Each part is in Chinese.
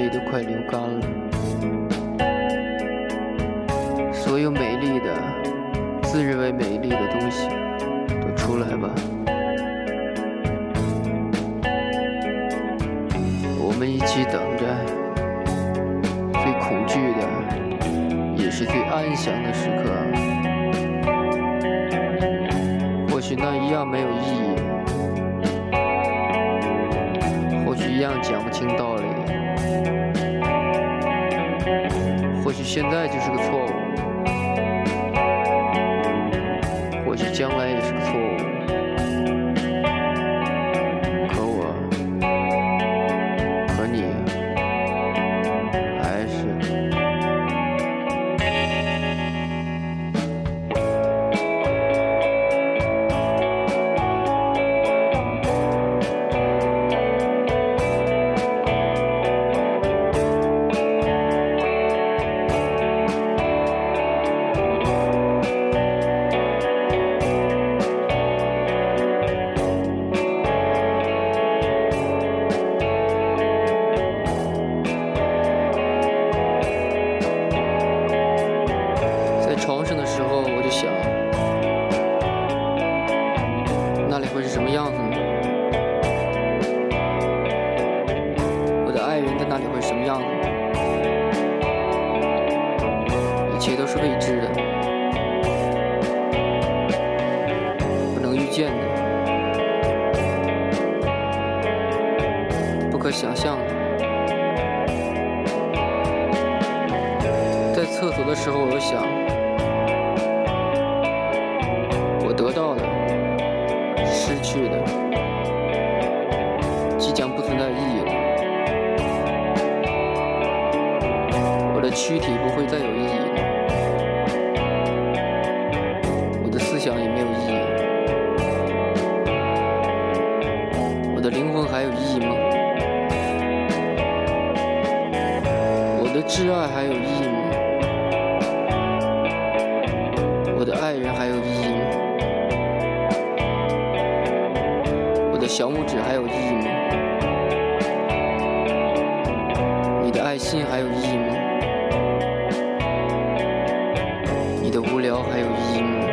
泪都快流干了。所有美丽的、自认为美丽的东西，都出来吧。我们一起等着，最恐惧的，也是最安详的时刻。或许那一样没有意义，或许一样讲不清道或许现在就是个错误，或许将来人在那里会什么样子？一切都是未知的，不能预见的，不可想象的。在厕所的时候，我想，我得到的、失去的，躯体不会再有意义了，我的思想也没有意义。我的灵魂还有意义吗？我的挚爱还有意义吗？我的爱人还有意义吗？我的小拇指还有意义吗？你的爱心还有意义吗？你的无聊还有意义吗？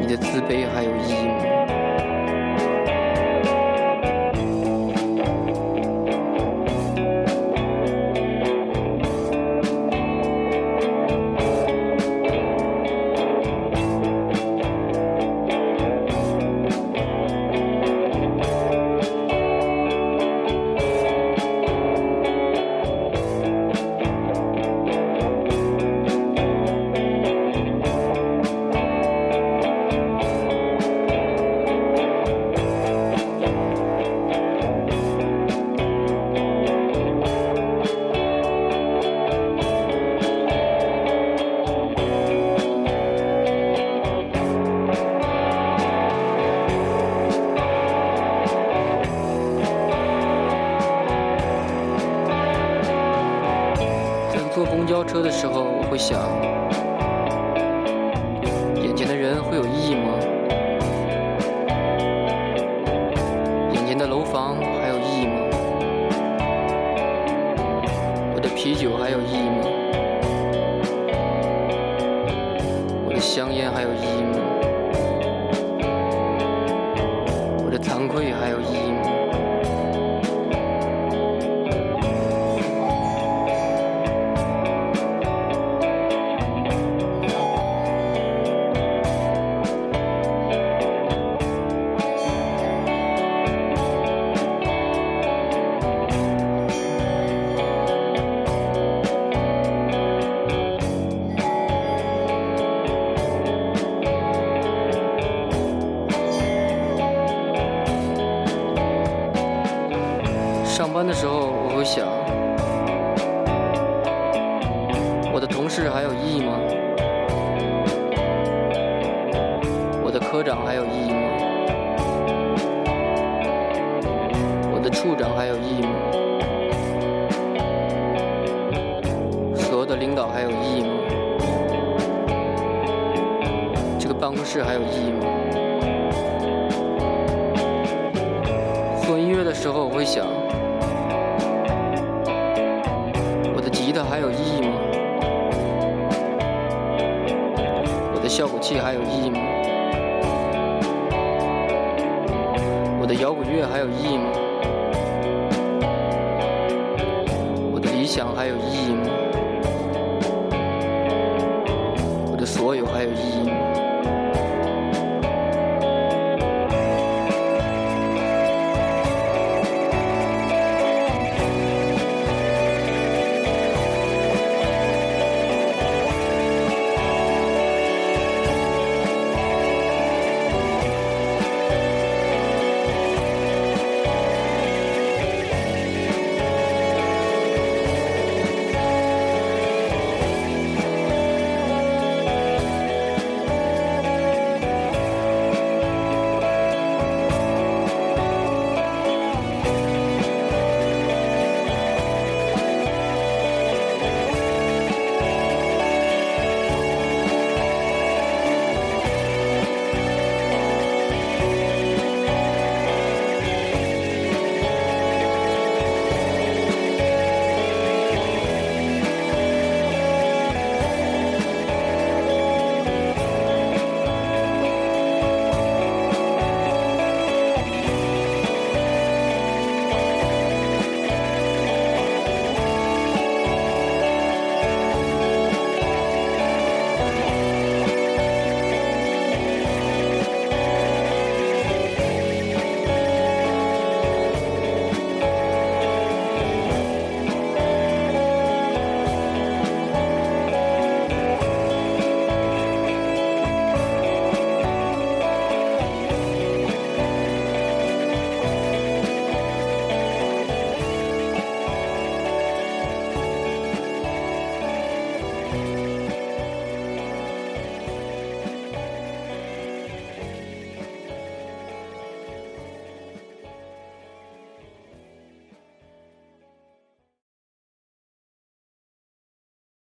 你的自卑还有意义吗？车的时候，我会想，眼前的人会有意义吗？眼前的楼房还有意义吗？我的啤酒还有意义吗？我的香烟还有意义吗？我的惭愧还有意义吗？班的时候，我会想，我的同事还有意义吗？我的科长还有意义吗？我的处长还有意义吗？所有的领导还有意义吗？这个办公室还有意义吗？做音乐的时候，我会想，我的吉他还有意义吗？我的效果器还有意义吗？我的摇滚乐还有意义吗？我的理想还有意义吗？我的所有还有意义吗？